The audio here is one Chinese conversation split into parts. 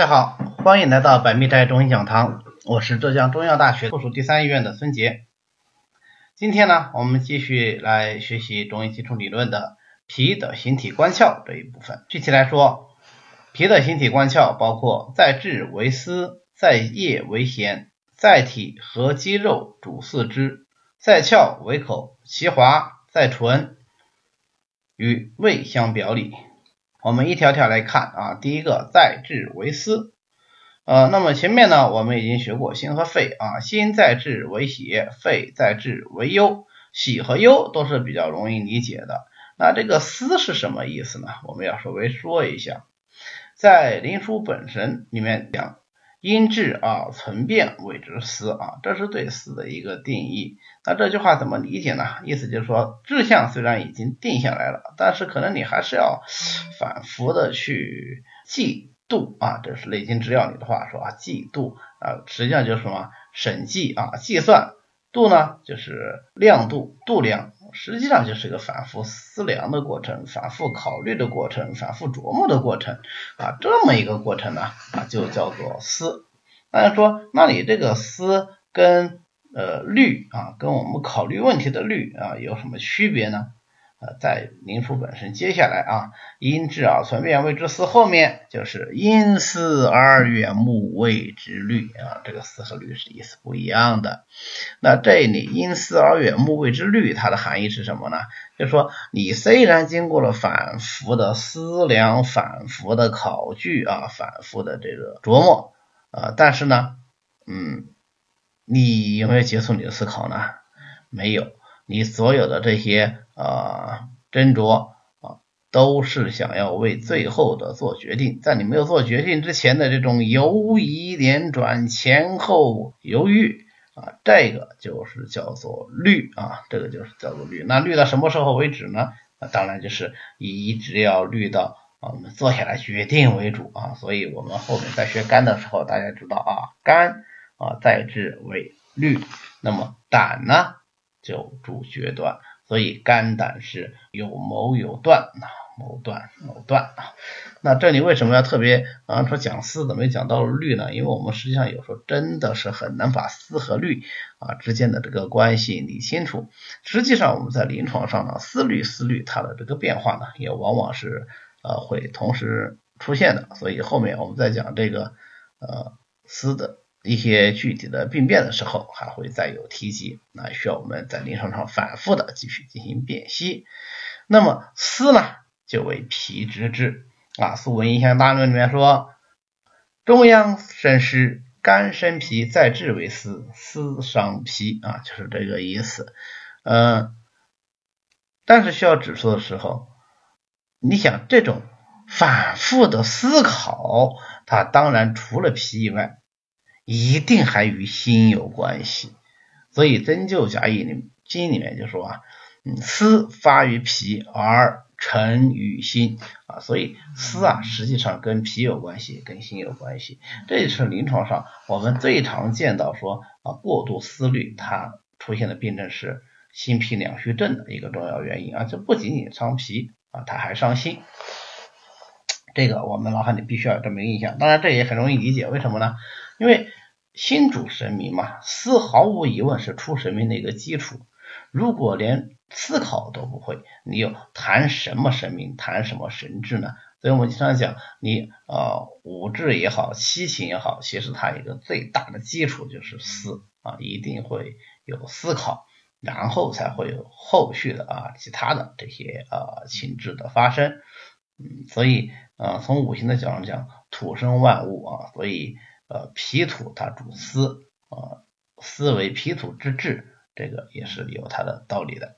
大家好，欢迎来到百密斋中医讲堂，我是浙江中医药大学附属第三医院的孙杰。今天呢，我们继续来学习中医基础理论的脾的形体关窍这一部分。具体来说，脾的形体关窍包括在志为丝，在液为涎，在体和肌肉主四肢，在窍为口，其华在唇，与胃相表里。我们一条条来看啊，第一个在志为思，呃，那么前面呢我们已经学过心和肺啊，心在志为喜，肺在志为忧，喜和忧都是比较容易理解的。那这个思是什么意思呢？我们要稍微说一下，在《灵枢本神》里面讲。因质啊存变谓之思啊，这是对思的一个定义。那这句话怎么理解呢？意思就是说，志向虽然已经定下来了，但是可能你还是要反复的去记度啊。这是《内经治要》里的话说啊，记度啊，实际上就是什么审计啊，计算度呢，就是量度度量。实际上就是一个反复思量的过程，反复考虑的过程，反复琢磨的过程啊，这么一个过程呢啊，就叫做思。大家说，那你这个思跟呃虑啊，跟我们考虑问题的虑啊有什么区别呢？呃，在灵枢本身，接下来啊，因志而存变谓之思，后面就是因思而远目谓之虑啊，这个思和虑是意思不一样的。那这里因思而远目谓之虑，它的含义是什么呢？就是说，你虽然经过了反复的思量、反复的考据啊、反复的这个琢磨啊，但是呢，嗯，你有没有结束你的思考呢？没有。你所有的这些啊斟酌啊，都是想要为最后的做决定，在你没有做决定之前的这种犹疑连转、前后犹豫啊，这个就是叫做虑啊，这个就是叫做虑。那虑到什么时候为止呢？那当然就是一直要虑到啊，我们坐下来决定为主啊。所以我们后面在学肝的时候，大家知道啊，肝啊在治为虑，那么胆呢？就主决断，所以肝胆是有谋有断啊，谋断谋断啊。那这里为什么要特别啊说讲思怎么讲到了虑呢？因为我们实际上有时候真的是很难把思和虑啊之间的这个关系理清楚。实际上我们在临床上呢，思虑思虑它的这个变化呢，也往往是呃会同时出现的。所以后面我们再讲这个呃思的。一些具体的病变的时候，还会再有提及，那需要我们在临床上反复的继续进行辨析。那么思呢，就为脾之治啊，《素问影响大论》里面说，中央生湿，肝生脾，在志为思，思伤脾啊，就是这个意思。嗯，但是需要指出的时候，你想这种反复的思考，它当然除了脾以外。一定还与心有关系，所以《针灸甲乙里经》里面就说啊，嗯，思发于脾而成于心啊，所以思啊实际上跟脾有关系，跟心有关系。这也是临床上我们最常见到说啊过度思虑它出现的病症是心脾两虚症的一个重要原因啊，这不仅仅伤脾啊，它还伤心。这个我们脑海里必须要有这么一个印象，当然这也很容易理解，为什么呢？因为心主神明嘛，思毫无疑问是出神明的一个基础。如果连思考都不会，你又谈什么神明，谈什么神智呢？所以我们经常讲，你啊五智也好，七情也好，其实它一个最大的基础就是思啊，一定会有思考，然后才会有后续的啊其他的这些啊情志的发生。嗯，所以啊从五行的角度讲，土生万物啊，所以。呃，脾土它主思啊，思为脾土之志，这个也是有它的道理的。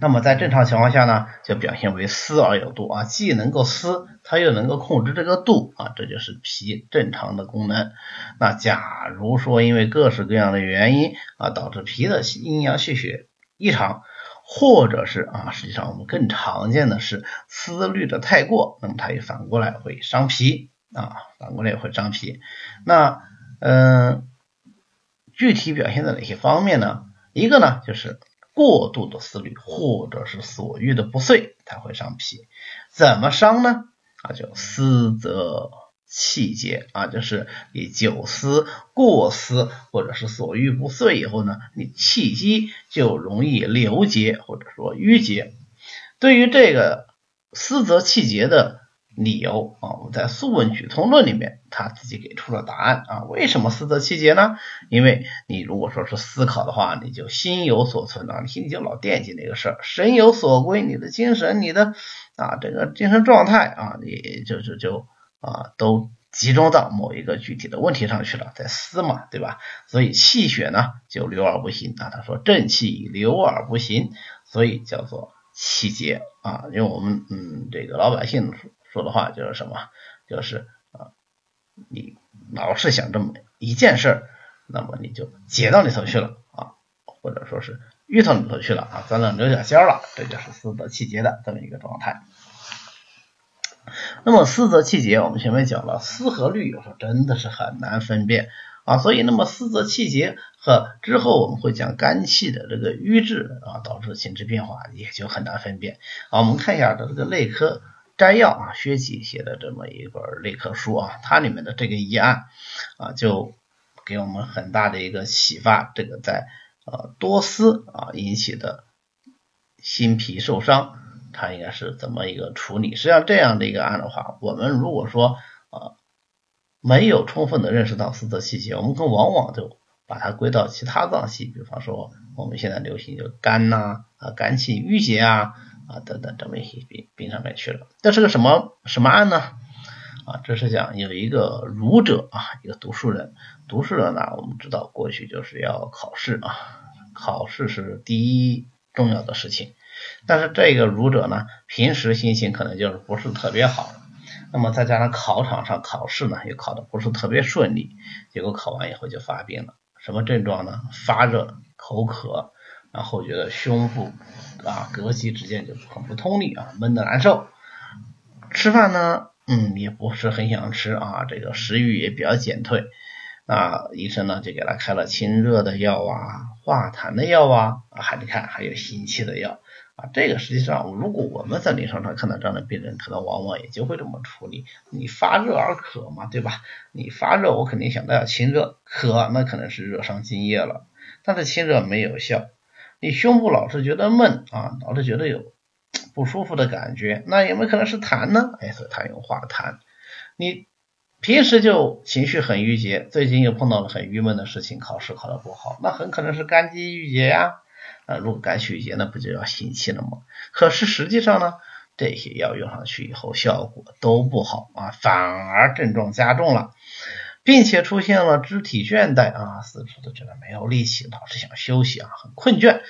那么在正常情况下呢，就表现为思而有度啊，既能够思，它又能够控制这个度啊，这就是脾正常的功能。那假如说因为各式各样的原因啊，导致脾的阴阳气血异常，或者是啊，实际上我们更常见的是思虑的太过，那么它也反过来会伤脾。啊，反过来也会伤脾。那嗯，具体表现在哪些方面呢？一个呢，就是过度的思虑或者是所欲的不遂，它会伤脾。怎么伤呢？啊，就思则气结啊，就是你久思过思或者是所欲不遂以后呢，你气机就容易流结或者说淤结。对于这个思则气结的。理由啊，我们在《素问·举通论》里面，他自己给出了答案啊。为什么思则气结呢？因为你如果说是思考的话，你就心有所存啊，你心里就老惦记那个事儿，神有所归，你的精神、你的啊这个精神状态啊，你就就就啊都集中到某一个具体的问题上去了，在思嘛，对吧？所以气血呢就流而不行啊。他说正气流而不行，所以叫做气结啊。因为我们嗯这个老百姓。说的话就是什么？就是啊，你老是想这么一件事儿，那么你就结到里头去了啊，或者说是淤到里头去了啊，咱能留下仙了，这就是思则气结的这么一个状态。那么思则气结，我们前面讲了，思和虑有时候真的是很难分辨啊，所以那么思则气结和之后我们会讲肝气的这个瘀滞啊，导致情志变化也就很难分辨啊。我们看一下它这个内科。摘要啊，薛己写的这么一本内科书啊，它里面的这个医案啊，就给我们很大的一个启发。这个在呃多思啊引起的心脾受伤，它应该是怎么一个处理？实际上这样的一个案的话，我们如果说啊没有充分的认识到四则气结，我们更往往就把它归到其他脏器，比方说我们现在流行就肝呐啊肝气郁结啊。啊，等等，这么一些病病上面去了，这是个什么什么案呢？啊，这是讲有一个儒者啊，一个读书人，读书人呢，我们知道过去就是要考试啊，考试是第一重要的事情。但是这个儒者呢，平时心情可能就是不是特别好，那么再加上考场上考试呢，又考的不是特别顺利，结果考完以后就发病了。什么症状呢？发热、口渴。然后觉得胸部啊，膈肌之间就很不通力啊，闷的难受。吃饭呢，嗯，也不是很想吃啊，这个食欲也比较减退。那医生呢就给他开了清热的药啊，化痰的药啊，还你看还有行气的药啊。这个实际上，如果我们在临床上看到这样的病人，可能往往也就会这么处理。你发热而渴嘛，对吧？你发热，我肯定想到要清热；渴，那可能是热伤津液了。但是清热没有效。你胸部老是觉得闷啊，老是觉得有不舒服的感觉，那有没有可能是痰呢？哎，所以他用化痰。你平时就情绪很郁结，最近又碰到了很郁闷的事情，考试考得不好，那很可能是肝积郁结呀。啊，如果肝气郁结，那不就要行气了吗？可是实际上呢，这些药用上去以后效果都不好啊，反而症状加重了。并且出现了肢体倦怠啊，四处都觉得没有力气，老是想休息啊，很困倦，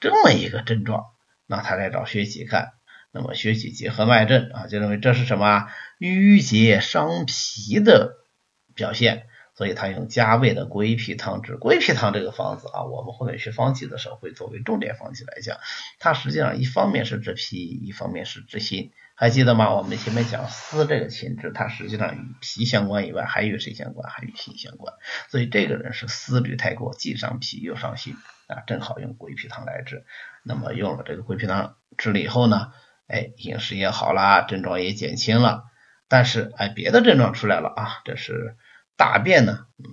这么一个症状，那他来找薛己看，那么薛己结合脉证啊，就认为这是什么淤结伤脾的表现。所以他用加味的归脾汤治。归脾汤这个方子啊，我们后面学方剂的时候会作为重点方剂来讲。它实际上一方面是治脾，一方面是治心。还记得吗？我们前面讲思这个情志，它实际上与脾相关以外，还与谁相关？还与心相关。所以这个人是思虑太过，既伤脾又伤心啊，正好用归脾汤来治。那么用了这个归脾汤治了以后呢，哎，饮食也好了，症状也减轻了。但是哎，别的症状出来了啊，这是。大便呢，嗯，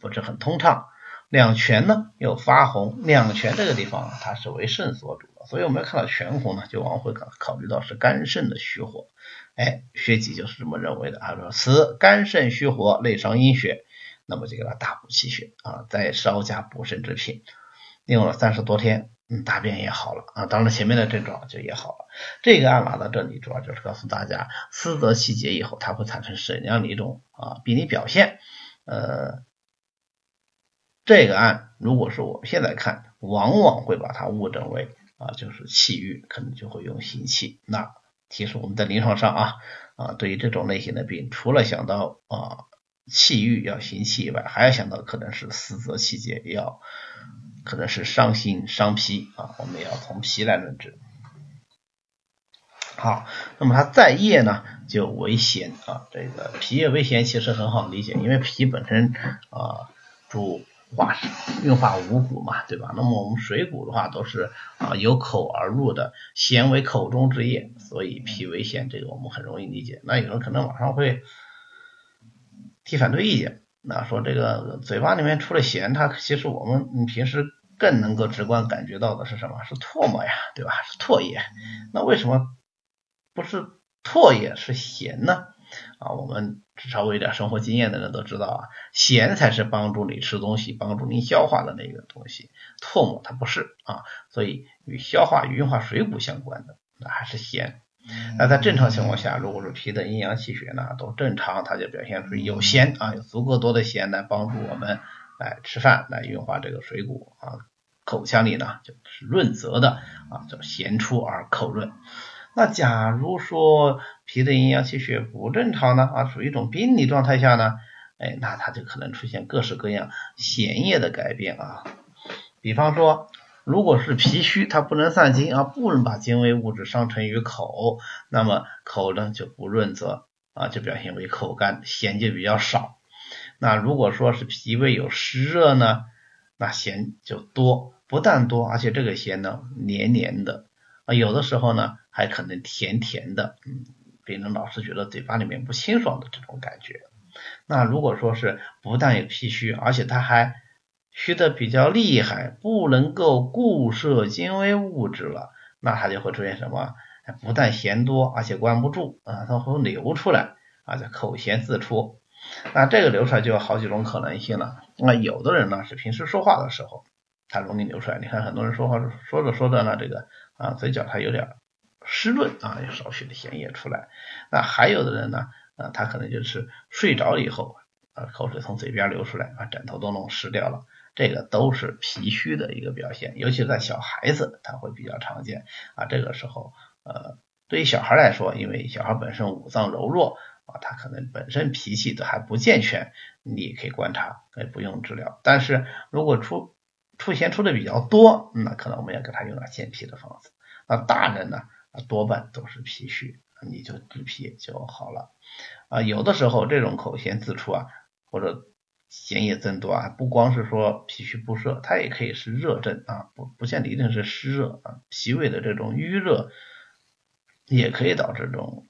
不是很通畅，两泉呢又发红，两泉这个地方它是为肾所主，所以我们要看到全红呢，就往往会考考虑到是肝肾的虚火。哎，薛己就是这么认为的，啊说此肝肾虚火，内伤阴血，那么就给他大补气血啊，再稍加补肾之品，用了三十多天，嗯，大便也好了啊，当然前面的症状就也好了。这个案拿到这里，主要就是告诉大家，思则气结以后，它会产生什么样的一种啊病理表现？呃，这个案如果是我们现在看，往往会把它误诊为啊，就是气郁，可能就会用行气。那其实我们在临床上啊啊，对于这种类型的病，除了想到啊气郁要行气以外，还要想到可能是思则气结，要可能是伤心伤脾啊，我们要从脾来论治。好，那么它在液呢就为咸啊，这个脾液为咸其实很好理解，因为脾本身啊主化运化五谷嘛，对吧？那么我们水谷的话都是啊由口而入的，咸为口中之液，所以脾为咸，这个我们很容易理解。那有人可能网上会提反对意见，那说这个嘴巴里面出了咸，它其实我们平时更能够直观感觉到的是什么？是唾沫呀，对吧？是唾液。那为什么不是唾液是咸呢？啊，我们稍微有点生活经验的人都知道啊，咸才是帮助你吃东西、帮助你消化的那个东西，唾沫它不是啊，所以与消化、与运化水谷相关的那还是咸。那在正常情况下，如果是脾的阴阳气血呢都正常，它就表现出有咸啊，有足够多的咸来帮助我们来吃饭、来运化这个水谷啊，口腔里呢就是润泽的啊，叫咸出而口润。那假如说脾的阴阳气血不正常呢？啊，属于一种病理状态下呢？哎，那它就可能出现各式各样咸液的改变啊。比方说，如果是脾虚，它不能散精啊，不能把精微物质上沉于口，那么口呢就不润泽啊，就表现为口干，咸就比较少。那如果说是脾胃有湿热呢，那咸就多，不但多，而且这个咸呢黏黏的。啊，有的时候呢，还可能甜甜的，嗯，病人老是觉得嘴巴里面不清爽的这种感觉。那如果说是不但有脾虚，而且他还虚的比较厉害，不能够固摄精微物质了，那他就会出现什么？不但咸多，而且关不住啊，它会流出来啊，叫口涎自出。那这个流出来就有好几种可能性了。那有的人呢是平时说话的时候，他容易流出来。你看很多人说话说着说着呢，这个。啊，嘴角它有点湿润啊，有少许的咸液出来。那还有的人呢，啊，他可能就是睡着以后，啊，口水从嘴边流出来，把枕头都弄湿掉了。这个都是脾虚的一个表现，尤其在小孩子，他会比较常见啊。这个时候，呃，对于小孩来说，因为小孩本身五脏柔弱啊，他可能本身脾气都还不健全，你可以观察，可以不用治疗。但是如果出出涎出的比较多，那可能我们要给他用点健脾的方子。那大人呢，多半都是脾虚，你就治脾就好了。啊，有的时候这种口涎自出啊，或者涎液增多啊，不光是说脾虚不摄，它也可以是热症啊，不不见得一定是湿热啊，脾胃的这种淤热也可以导致这种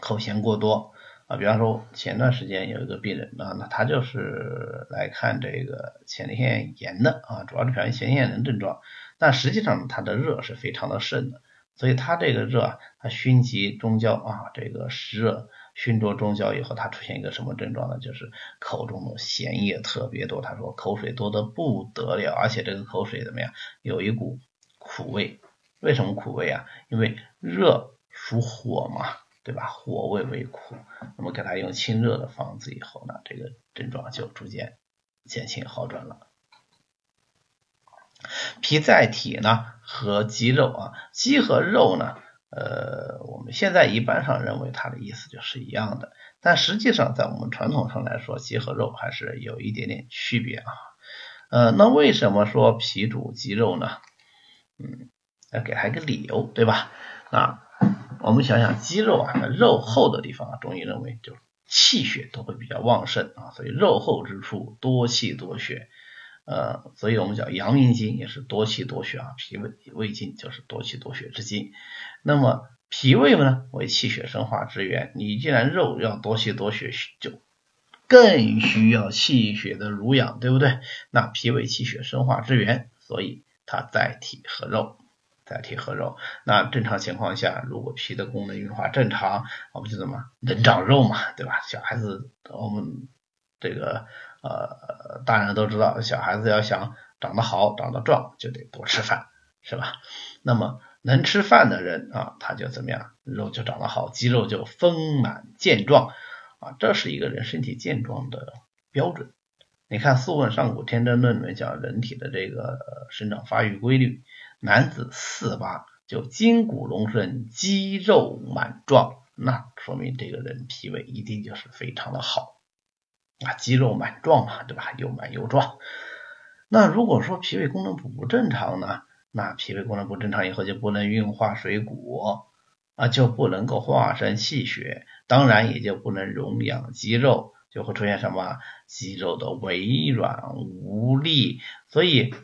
口涎过多。啊，比方说前段时间有一个病人啊，那他就是来看这个前列腺炎的啊，主要是表现前列腺炎症状，但实际上它的热是非常的盛的，所以它这个热，啊，它熏及中焦啊，这个湿热熏灼中焦以后，它出现一个什么症状呢？就是口中的涎液特别多，他说口水多的不得了，而且这个口水怎么样？有一股苦味，为什么苦味啊？因为热属火嘛。对吧？火味为苦，那么给他用清热的方子以后呢，这个症状就逐渐减轻好转了。脾在体呢和肌肉啊，肌和肉呢，呃，我们现在一般上认为它的意思就是一样的，但实际上在我们传统上来说，肌和肉还是有一点点区别啊。呃，那为什么说脾主肌肉呢？嗯，要给他一个理由，对吧？啊。我们想想，肌肉啊，肉厚的地方啊，中医认为就气血都会比较旺盛啊，所以肉厚之处多气多血，呃，所以我们讲阳明经也是多气多血啊，脾胃胃经就是多气多血之经。那么脾胃呢为气血生化之源，你既然肉要多气多血，就更需要气血的濡养，对不对？那脾胃气血生化之源，所以它在体和肉。代替合肉，那正常情况下，如果脾的功能运化正常，我们就怎么能长肉嘛，对吧？小孩子，我们这个呃，大人都知道，小孩子要想长得好、长得壮，就得多吃饭，是吧？那么能吃饭的人啊，他就怎么样，肉就长得好，肌肉就丰满健壮啊，这是一个人身体健壮的标准。你看《素问·上古天真论》里面讲人体的这个生长发育规律。男子四八就筋骨隆顺，肌肉满壮，那说明这个人脾胃一定就是非常的好啊，肌肉满壮嘛，对吧？又满又壮。那如果说脾胃功能不正常呢？那脾胃功能不正常以后就不能运化水谷啊，就不能够化生气血，当然也就不能荣养肌肉就会出现什么肌肉的微软无力。所以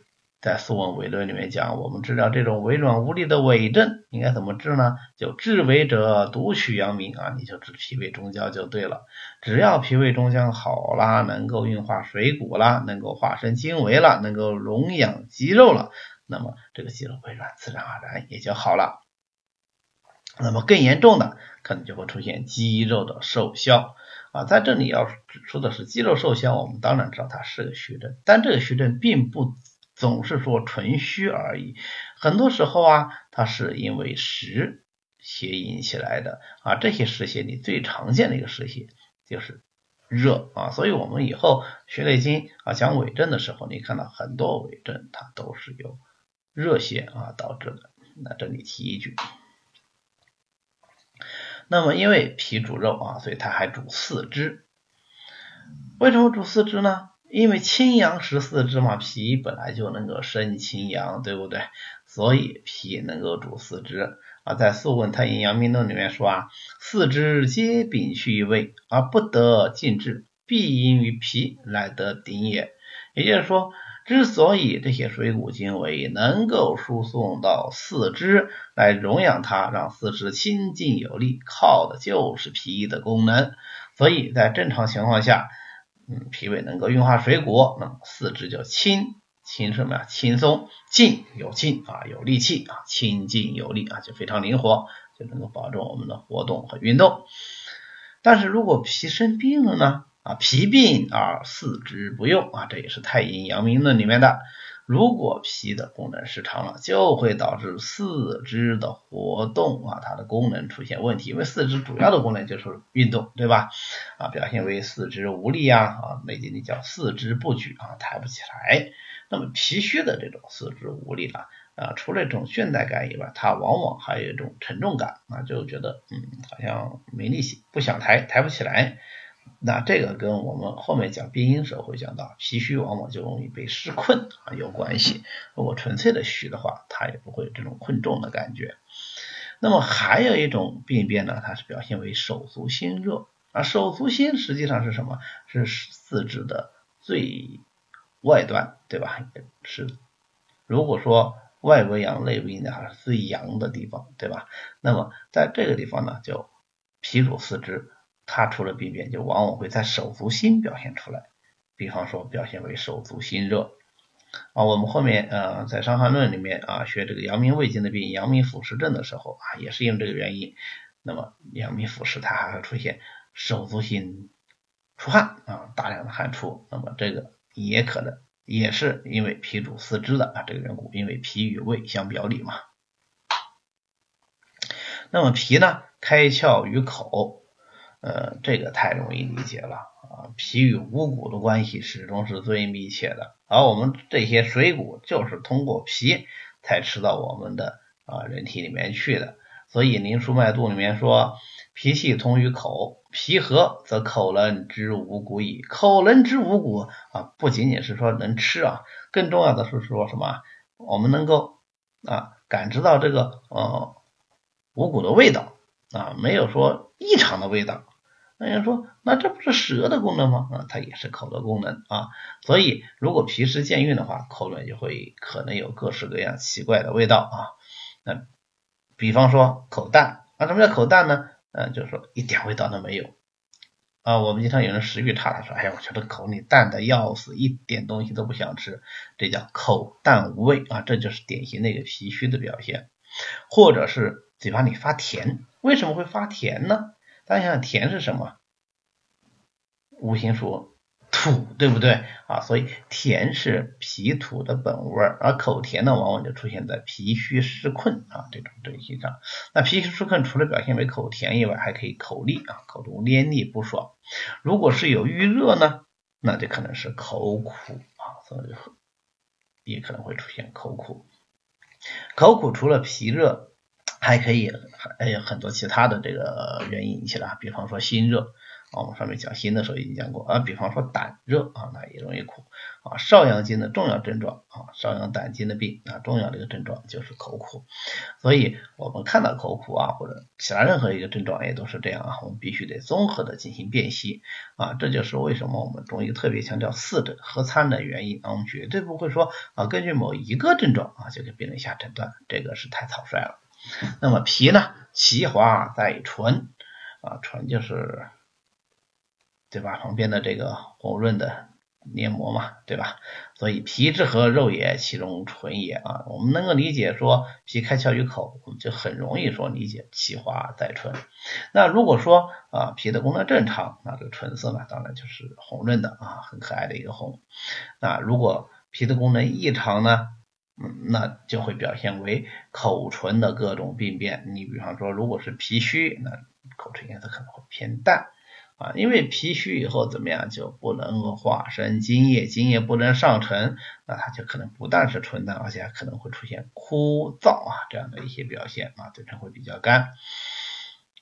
在《素问·伪论》里面讲，我们治疗这种微软无力的伪症应该怎么治呢？就治伪者独取阳明啊，你就治脾胃中焦就对了。只要脾胃中焦好了，能够运化水谷了，能够化生精微了，能够荣养肌肉了，那么这个肌肉微软自然而然也就好了。那么更严重的，可能就会出现肌肉的瘦削啊。在这里要指出的是，肌肉瘦削，我们当然知道它是个虚症，但这个虚症并不总是说纯虚而已，很多时候啊，它是因为湿邪引起来的啊。这些湿邪里最常见的一个湿邪就是热啊，所以我们以后学内经啊讲伪证的时候，你看到很多伪证它都是由热邪啊导致的。那这里提一句。那么，因为脾主肉啊，所以它还主四肢。为什么主四肢呢？因为清阳实四肢嘛，脾本来就能够生清阳，对不对？所以脾能够主四肢啊。在《素问·太阴阳明论》里面说啊，四肢皆禀虚于胃，而不得进至，必因于脾来得顶也。也就是说。之所以这些水谷精微能够输送到四肢来荣养它，让四肢清净有力，靠的就是脾的功能。所以在正常情况下，嗯，脾胃能够运化水谷，那么四肢就轻轻什么呀？轻松、劲有劲啊，有力气啊，轻劲有力啊，就非常灵活，就能够保证我们的活动和运动。但是如果脾生病了呢？啊，脾病啊四肢不用啊，这也是太阴阳明论里面的。如果脾的功能失常了，就会导致四肢的活动啊，它的功能出现问题。因为四肢主要的功能就是运动，对吧？啊，表现为四肢无力呀，啊，内经里叫四肢不举啊，抬不起来。那么脾虚的这种四肢无力了啊，除了这种倦怠感以外，它往往还有一种沉重感啊，就觉得嗯，好像没力气，不想抬，抬不起来。那这个跟我们后面讲病因时候会讲到，脾虚往往就容易被湿困啊有关系。如果纯粹的虚的话，它也不会有这种困重的感觉。那么还有一种病变呢，它是表现为手足心热啊。手足心实际上是什么？是四肢的最外端，对吧？是如果说外为阳内为阴的话，是最阳的地方，对吧？那么在这个地方呢，就脾主四肢。它出了病变，就往往会在手足心表现出来，比方说表现为手足心热啊。我们后面呃在《伤寒论》里面啊学这个阳明胃经的病，阳明腑实症的时候啊，也是因为这个原因。那么阳明腑实，它还会出现手足心出汗啊，大量的汗出。那么这个也可能也是因为脾主四肢的啊这个缘故，因为脾与胃相表里嘛。那么脾呢，开窍于口。呃，这个太容易理解了啊！脾与五谷的关系始终是最密切的，而我们这些水谷就是通过脾才吃到我们的啊人体里面去的。所以《灵枢脉度》里面说，脾气通于口，脾和则口能知五谷矣。口能知五谷啊，不仅仅是说能吃啊，更重要的是说什么？我们能够啊感知到这个呃五谷的味道啊，没有说异常的味道。那人说，那这不是舌的功能吗？啊，它也是口的功能啊。所以，如果脾湿健运的话，口里就会可能有各式各样奇怪的味道啊。那比方说口淡啊，什么叫口淡呢？嗯，就是说一点味道都没有啊。我们经常有人食欲差，他说，哎呀，我觉得口里淡的要死，一点东西都不想吃，这叫口淡无味啊。这就是典型的一个脾虚的表现，或者是嘴巴里发甜，为什么会发甜呢？大家想想，甜是什么？五行属土，对不对啊？所以甜是脾土的本味，而口甜呢，往往就出现在脾虚湿困啊这种症型上。那脾虚湿困除了表现为口甜以外，还可以口腻啊，口中黏腻不爽。如果是有郁热呢，那就可能是口苦啊，所以也可能会出现口苦。口苦除了脾热。还可以，还有很多其他的这个原因引起的，比方说心热我们上面讲心的时候已经讲过啊，比方说胆热啊，那也容易苦啊。少阳经的重要症状啊，少阳胆经的病啊，重要的一个症状就是口苦。所以我们看到口苦啊，或者其他任何一个症状也都是这样啊，我们必须得综合的进行辨析啊。这就是为什么我们中医特别强调四诊合参的原因啊，我们绝对不会说啊，根据某一个症状啊就给病人下诊断，这个是太草率了。那么皮呢，其华在唇啊，唇就是。对吧？旁边的这个红润的黏膜嘛，对吧？所以皮之和肉也，其中唇也啊。我们能够理解说皮开窍于口，我们就很容易说理解其华在唇。那如果说啊脾的功能正常，那这个唇色呢，当然就是红润的啊，很可爱的一个红。那如果脾的功能异常呢，嗯，那就会表现为口唇的各种病变。你比方说，如果是脾虚，那口唇颜色可能会偏淡。啊，因为脾虚以后怎么样就不能化生津液，津液不能上沉，那它就可能不但是唇淡，而且还可能会出现枯燥啊这样的一些表现啊，嘴唇会比较干。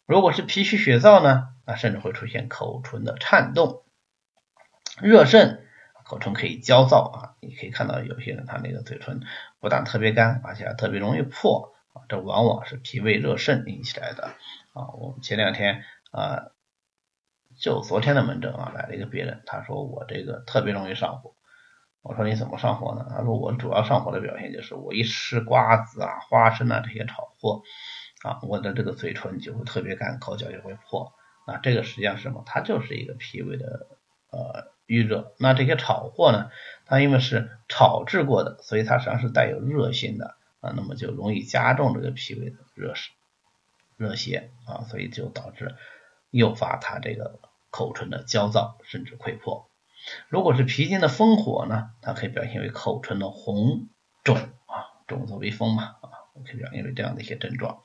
如果是脾虚血燥呢，那甚至会出现口唇的颤动、热盛，口唇可以焦躁啊。你可以看到有些人他那个嘴唇不但特别干，而且还特别容易破啊，这往往是脾胃热盛引起来的啊。我们前两天啊。就昨天的门诊啊，来了一个病人，他说我这个特别容易上火。我说你怎么上火呢？他说我主要上火的表现就是我一吃瓜子啊、花生啊这些炒货啊，我的这个嘴唇就会特别干，口角就会破。那这个实际上是什么？它就是一个脾胃的呃郁热。那这些炒货呢，它因为是炒制过的，所以它实际上是带有热性的啊，那么就容易加重这个脾胃的热湿、热邪啊，所以就导致。诱发他这个口唇的焦躁甚至溃破。如果是脾经的风火呢，它可以表现为口唇的红肿啊，肿则为风嘛啊，可以表现为这样的一些症状。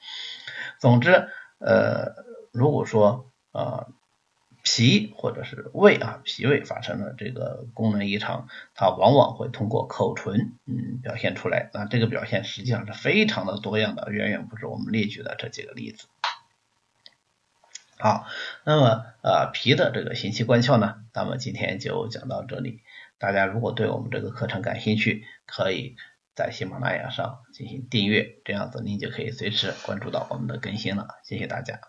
总之，呃，如果说呃脾或者是胃啊，脾胃发生了这个功能异常，它往往会通过口唇嗯表现出来。那这个表现实际上是非常的多样的，远远不止我们列举的这几个例子。好，那么呃脾的这个行气关窍呢，咱们今天就讲到这里。大家如果对我们这个课程感兴趣，可以在喜马拉雅上进行订阅，这样子您就可以随时关注到我们的更新了。谢谢大家。